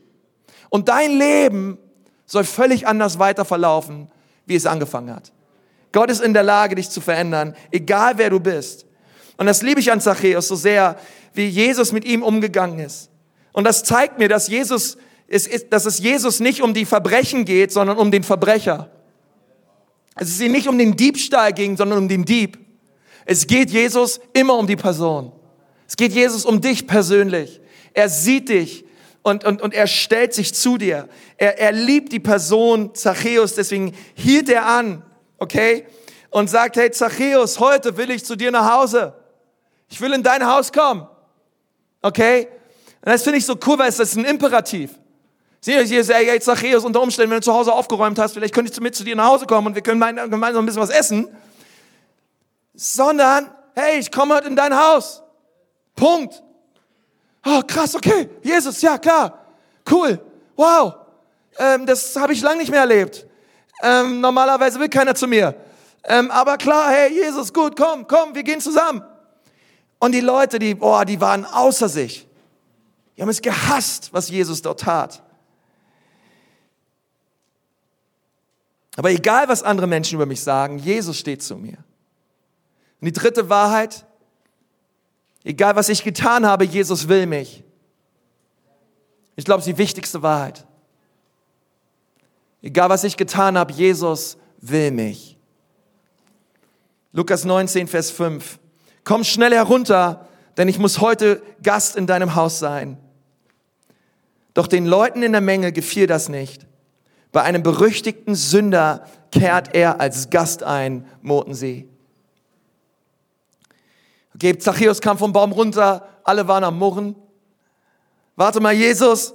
Speaker 1: Und dein Leben soll völlig anders weiter verlaufen, wie es angefangen hat. Gott ist in der Lage, dich zu verändern, egal wer du bist. Und das liebe ich an Zachäus so sehr, wie Jesus mit ihm umgegangen ist. Und das zeigt mir, dass Jesus, es ist, dass es Jesus nicht um die Verbrechen geht, sondern um den Verbrecher. Es ist ihm nicht um den Diebstahl ging, sondern um den Dieb. Es geht Jesus immer um die Person. Es geht Jesus um dich persönlich. Er sieht dich und, und, und er stellt sich zu dir. Er, er liebt die Person Zachäus, deswegen hielt er an, okay? und sagt, hey Zachäus, heute will ich zu dir nach Hause. Ich will in dein Haus kommen. Okay? Und das finde ich so cool, weil es ist ein Imperativ. Sieh euch hier, hey Zachäus, unter Umständen, wenn du zu Hause aufgeräumt hast, vielleicht könnte ich mit zu dir nach Hause kommen und wir können gemeinsam ein bisschen was essen. Sondern, hey, ich komme heute in dein Haus. Punkt. Oh, krass, okay. Jesus, ja, klar. Cool. Wow. Ähm, das habe ich lange nicht mehr erlebt. Ähm, normalerweise will keiner zu mir. Ähm, aber klar, hey, Jesus, gut, komm, komm, wir gehen zusammen. Und die Leute, die, boah, die waren außer sich. Die haben es gehasst, was Jesus dort tat. Aber egal, was andere Menschen über mich sagen, Jesus steht zu mir. Und die dritte Wahrheit, egal was ich getan habe, Jesus will mich. Ich glaube, es ist die wichtigste Wahrheit. Egal was ich getan habe, Jesus will mich. Lukas 19, Vers 5. Komm schnell herunter, denn ich muss heute Gast in deinem Haus sein. Doch den Leuten in der Menge gefiel das nicht. Bei einem berüchtigten Sünder kehrt er als Gast ein, murrten sie. Okay, Zachäus kam vom Baum runter, alle waren am Murren. Warte mal, Jesus,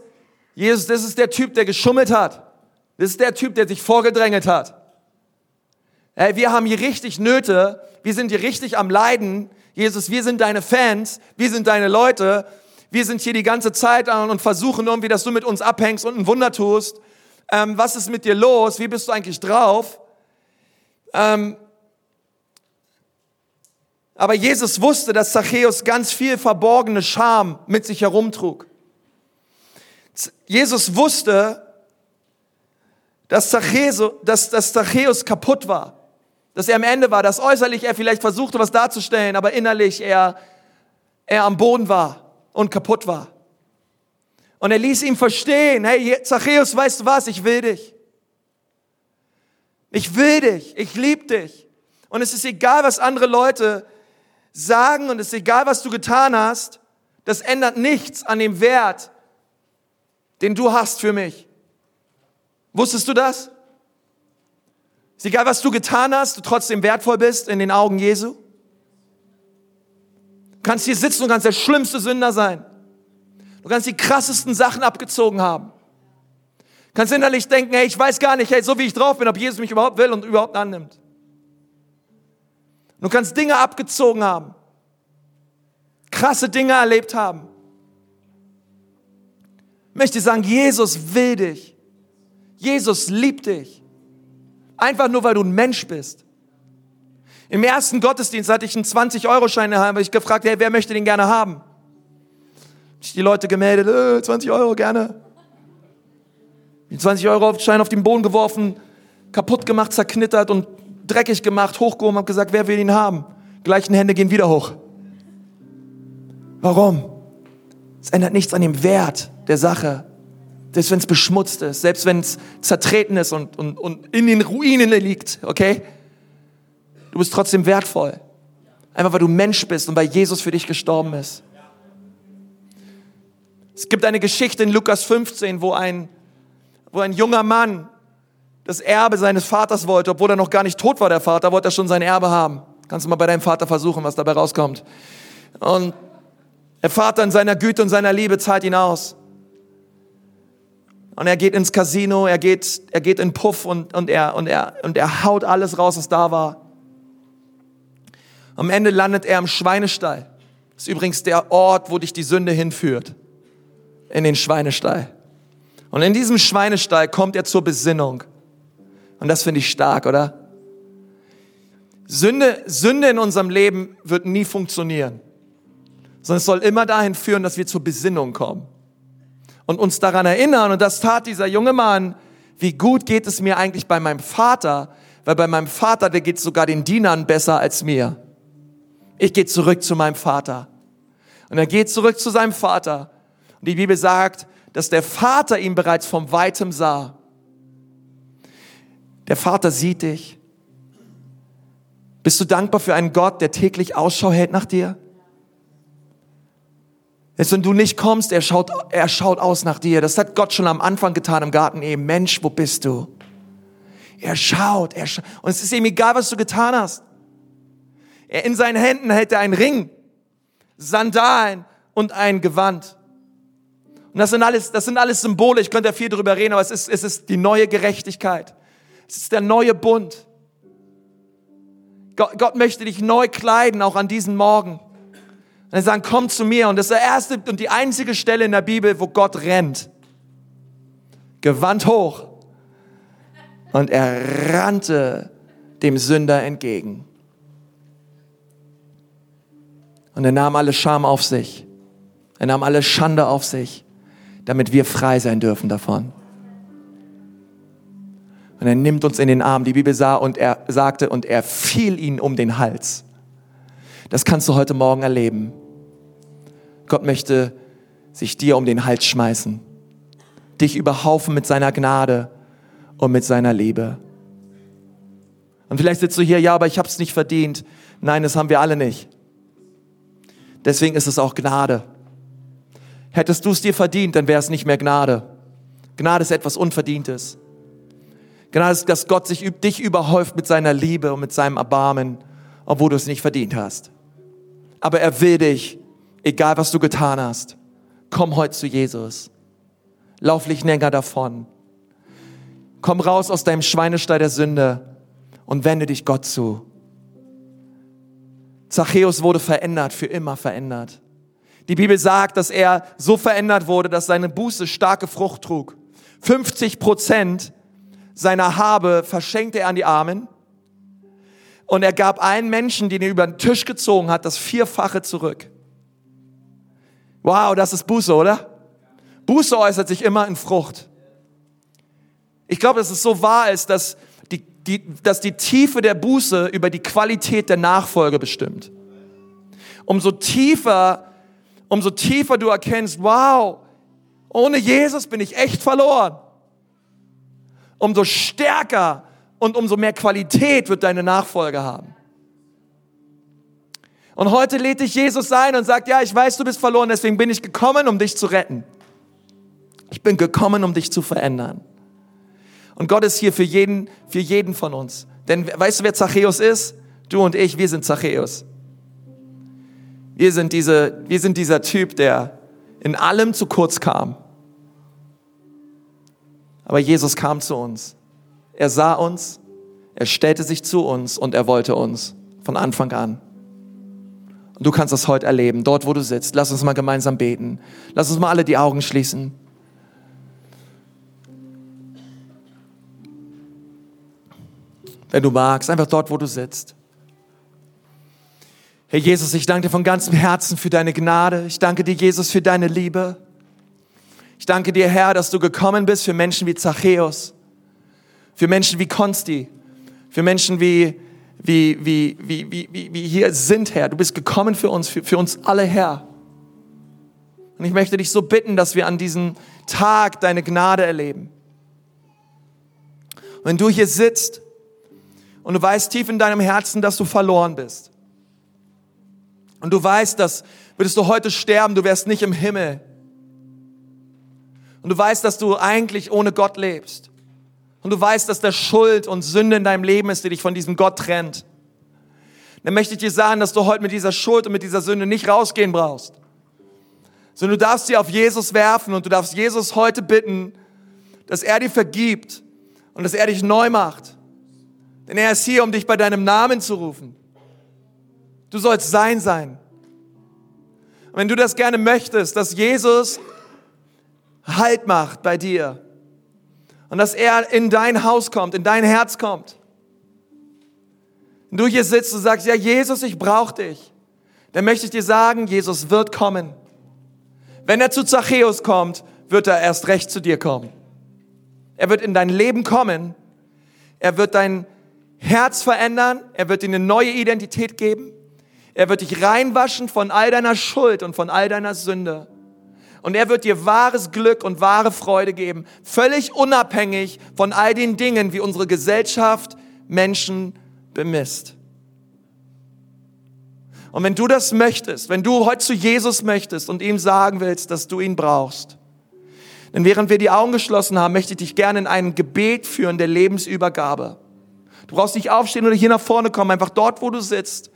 Speaker 1: Jesus, das ist der Typ, der geschummelt hat. Das ist der Typ, der sich vorgedrängelt hat. Hey, wir haben hier richtig Nöte, wir sind hier richtig am Leiden. Jesus, wir sind deine Fans, wir sind deine Leute. Wir sind hier die ganze Zeit an und versuchen irgendwie, dass du mit uns abhängst und ein Wunder tust. Ähm, was ist mit dir los? Wie bist du eigentlich drauf? Ähm, aber Jesus wusste, dass Zachäus ganz viel verborgene Scham mit sich herumtrug. Jesus wusste, dass Zachäus, dass, dass Zachäus kaputt war. Dass er am Ende war, dass äußerlich er vielleicht versuchte, was darzustellen, aber innerlich er, er am Boden war und kaputt war. Und er ließ ihm verstehen, hey Zachäus, weißt du was, ich will dich. Ich will dich, ich liebe dich. Und es ist egal, was andere Leute sagen und es ist egal, was du getan hast, das ändert nichts an dem Wert, den du hast für mich. Wusstest du das? Ist egal, was du getan hast, du trotzdem wertvoll bist in den Augen Jesu. Du kannst hier sitzen und kannst der schlimmste Sünder sein. Du kannst die krassesten Sachen abgezogen haben. Du kannst innerlich denken, hey, ich weiß gar nicht, hey, so wie ich drauf bin, ob Jesus mich überhaupt will und überhaupt annimmt. Du kannst Dinge abgezogen haben. Krasse Dinge erlebt haben. Ich möchte sagen, Jesus will dich. Jesus liebt dich. Einfach nur, weil du ein Mensch bist. Im ersten Gottesdienst hatte ich einen 20-Euro-Schein habe ich gefragt, hey, wer möchte den gerne haben? Ich die Leute gemeldet, äh, 20 Euro gerne. Die 20 Euro Schein auf den Boden geworfen, kaputt gemacht, zerknittert und dreckig gemacht, hochgehoben, habe gesagt, wer will ihn haben? Gleichen Hände gehen wieder hoch. Warum? Es ändert nichts an dem Wert der Sache. Selbst wenn es beschmutzt ist, selbst wenn es zertreten ist und, und, und in den Ruinen liegt, okay? Du bist trotzdem wertvoll. Einfach weil du Mensch bist und weil Jesus für dich gestorben ist. Es gibt eine Geschichte in Lukas 15, wo ein, wo ein junger Mann das Erbe seines Vaters wollte, obwohl er noch gar nicht tot war, der Vater, wollte er schon sein Erbe haben. Kannst du mal bei deinem Vater versuchen, was dabei rauskommt. Und der Vater in seiner Güte und seiner Liebe zahlt ihn aus. Und er geht ins Casino, er geht, er geht in Puff und, und, er, und, er, und er haut alles raus, was da war. Am Ende landet er im Schweinestall. Das ist übrigens der Ort, wo dich die Sünde hinführt. In den Schweinestall. Und in diesem Schweinestall kommt er zur Besinnung. Und das finde ich stark, oder? Sünde, Sünde in unserem Leben wird nie funktionieren. Sondern es soll immer dahin führen, dass wir zur Besinnung kommen. Und uns daran erinnern, und das tat dieser junge Mann, wie gut geht es mir eigentlich bei meinem Vater, weil bei meinem Vater, der geht sogar den Dienern besser als mir. Ich gehe zurück zu meinem Vater. Und er geht zurück zu seinem Vater. Und die Bibel sagt, dass der Vater ihn bereits vom Weitem sah. Der Vater sieht dich. Bist du dankbar für einen Gott, der täglich Ausschau hält nach dir? Jetzt, wenn du nicht kommst, er schaut, er schaut aus nach dir. Das hat Gott schon am Anfang getan im Garten eben. Mensch, wo bist du? Er schaut, er schaut. Und es ist ihm egal, was du getan hast. Er, in seinen Händen hält er einen Ring, Sandalen und ein Gewand. Und das sind alles, das sind alles Symbole. Ich könnte ja viel darüber reden, aber es ist, es ist die neue Gerechtigkeit. Es ist der neue Bund. Gott, Gott möchte dich neu kleiden, auch an diesem Morgen. Und er sagt, komm zu mir. Und das ist der erste und die einzige Stelle in der Bibel, wo Gott rennt. Gewand hoch. Und er rannte dem Sünder entgegen. Und er nahm alle Scham auf sich. Er nahm alle Schande auf sich, damit wir frei sein dürfen davon. Und er nimmt uns in den Arm. Die Bibel sah und er sagte, und er fiel ihn um den Hals. Das kannst du heute Morgen erleben. Gott möchte sich dir um den Hals schmeißen, dich überhaufen mit seiner Gnade und mit seiner Liebe. Und vielleicht sitzt du hier, ja, aber ich habe es nicht verdient. Nein, das haben wir alle nicht. Deswegen ist es auch Gnade. Hättest du es dir verdient, dann wäre es nicht mehr Gnade. Gnade ist etwas Unverdientes. Gnade ist, dass Gott sich dich überhäuft mit seiner Liebe und mit seinem Erbarmen, obwohl du es nicht verdient hast. Aber er will dich, egal was du getan hast. Komm heute zu Jesus. Lauf nicht länger davon. Komm raus aus deinem Schweinestall der Sünde und wende dich Gott zu. Zachäus wurde verändert, für immer verändert. Die Bibel sagt, dass er so verändert wurde, dass seine Buße starke Frucht trug. 50 Prozent seiner Habe verschenkte er an die Armen. Und er gab einen Menschen, den er über den Tisch gezogen hat, das Vierfache zurück. Wow, das ist Buße, oder? Buße äußert sich immer in Frucht. Ich glaube, dass es so wahr ist, dass die, dass die Tiefe der Buße über die Qualität der Nachfolge bestimmt. Umso tiefer, umso tiefer du erkennst, wow, ohne Jesus bin ich echt verloren. Umso stärker und umso mehr Qualität wird deine Nachfolge haben. Und heute lädt dich Jesus ein und sagt, ja, ich weiß, du bist verloren, deswegen bin ich gekommen, um dich zu retten. Ich bin gekommen, um dich zu verändern. Und Gott ist hier für jeden, für jeden von uns. Denn weißt du, wer Zachäus ist? Du und ich, wir sind Zachäus. Wir sind, diese, wir sind dieser Typ, der in allem zu kurz kam. Aber Jesus kam zu uns. Er sah uns, er stellte sich zu uns und er wollte uns von Anfang an. Und du kannst das heute erleben, dort wo du sitzt. Lass uns mal gemeinsam beten. Lass uns mal alle die Augen schließen. Wenn du magst, einfach dort, wo du sitzt. Herr Jesus, ich danke dir von ganzem Herzen für deine Gnade. Ich danke dir, Jesus, für deine Liebe. Ich danke dir, Herr, dass du gekommen bist für Menschen wie Zachäus, für Menschen wie Konsti, für Menschen wie, wie, wie, wie, wie, wie, wie hier sind, Herr. Du bist gekommen für uns, für, für uns alle, Herr. Und ich möchte dich so bitten, dass wir an diesem Tag deine Gnade erleben. Wenn du hier sitzt und du weißt tief in deinem Herzen, dass du verloren bist. Und du weißt, dass würdest du heute sterben, du wärst nicht im Himmel. Und du weißt, dass du eigentlich ohne Gott lebst. Und du weißt, dass der Schuld und Sünde in deinem Leben ist, die dich von diesem Gott trennt. Dann möchte ich dir sagen, dass du heute mit dieser Schuld und mit dieser Sünde nicht rausgehen brauchst. Sondern du darfst sie auf Jesus werfen und du darfst Jesus heute bitten, dass er dir vergibt und dass er dich neu macht denn er ist hier, um dich bei deinem Namen zu rufen. Du sollst sein sein. Und wenn du das gerne möchtest, dass Jesus Halt macht bei dir und dass er in dein Haus kommt, in dein Herz kommt. Und du hier sitzt und sagst, ja Jesus, ich brauche dich. Dann möchte ich dir sagen, Jesus wird kommen. Wenn er zu Zachäus kommt, wird er erst recht zu dir kommen. Er wird in dein Leben kommen. Er wird dein Herz verändern, er wird dir eine neue Identität geben, er wird dich reinwaschen von all deiner Schuld und von all deiner Sünde. Und er wird dir wahres Glück und wahre Freude geben, völlig unabhängig von all den Dingen, wie unsere Gesellschaft Menschen bemisst. Und wenn du das möchtest, wenn du heute zu Jesus möchtest und ihm sagen willst, dass du ihn brauchst, Denn während wir die Augen geschlossen haben, möchte ich dich gerne in ein Gebet führen der Lebensübergabe. Du brauchst nicht aufstehen oder hier nach vorne kommen, einfach dort, wo du sitzt,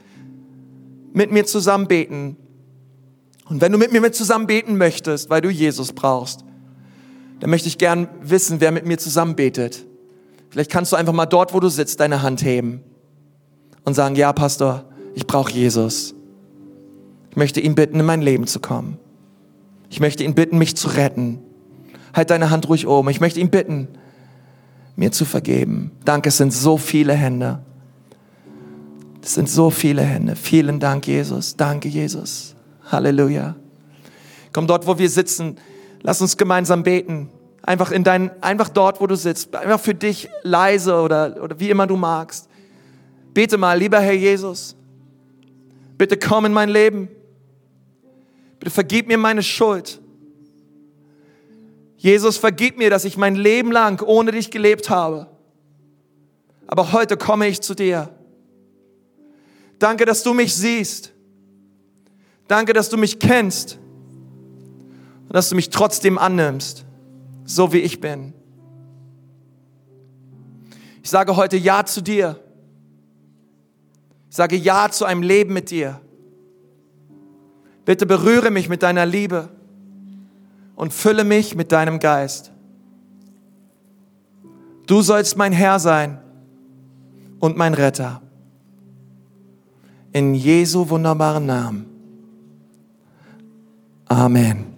Speaker 1: mit mir zusammen beten. Und wenn du mit mir zusammen beten möchtest, weil du Jesus brauchst, dann möchte ich gern wissen, wer mit mir zusammen betet. Vielleicht kannst du einfach mal dort, wo du sitzt, deine Hand heben und sagen, ja, Pastor, ich brauche Jesus. Ich möchte ihn bitten, in mein Leben zu kommen. Ich möchte ihn bitten, mich zu retten. Halt deine Hand ruhig oben. Ich möchte ihn bitten, mir zu vergeben. Danke, es sind so viele Hände. Es sind so viele Hände. Vielen Dank, Jesus. Danke, Jesus. Halleluja. Komm dort, wo wir sitzen. Lass uns gemeinsam beten. Einfach in dein, einfach dort, wo du sitzt. Einfach für dich leise oder, oder wie immer du magst. Bete mal, lieber Herr Jesus. Bitte komm in mein Leben. Bitte vergib mir meine Schuld. Jesus, vergib mir, dass ich mein Leben lang ohne dich gelebt habe. Aber heute komme ich zu dir. Danke, dass du mich siehst. Danke, dass du mich kennst und dass du mich trotzdem annimmst, so wie ich bin. Ich sage heute Ja zu dir. Ich sage Ja zu einem Leben mit dir. Bitte berühre mich mit deiner Liebe und fülle mich mit deinem Geist. Du sollst mein Herr sein und mein Retter. In Jesu wunderbaren Namen. Amen.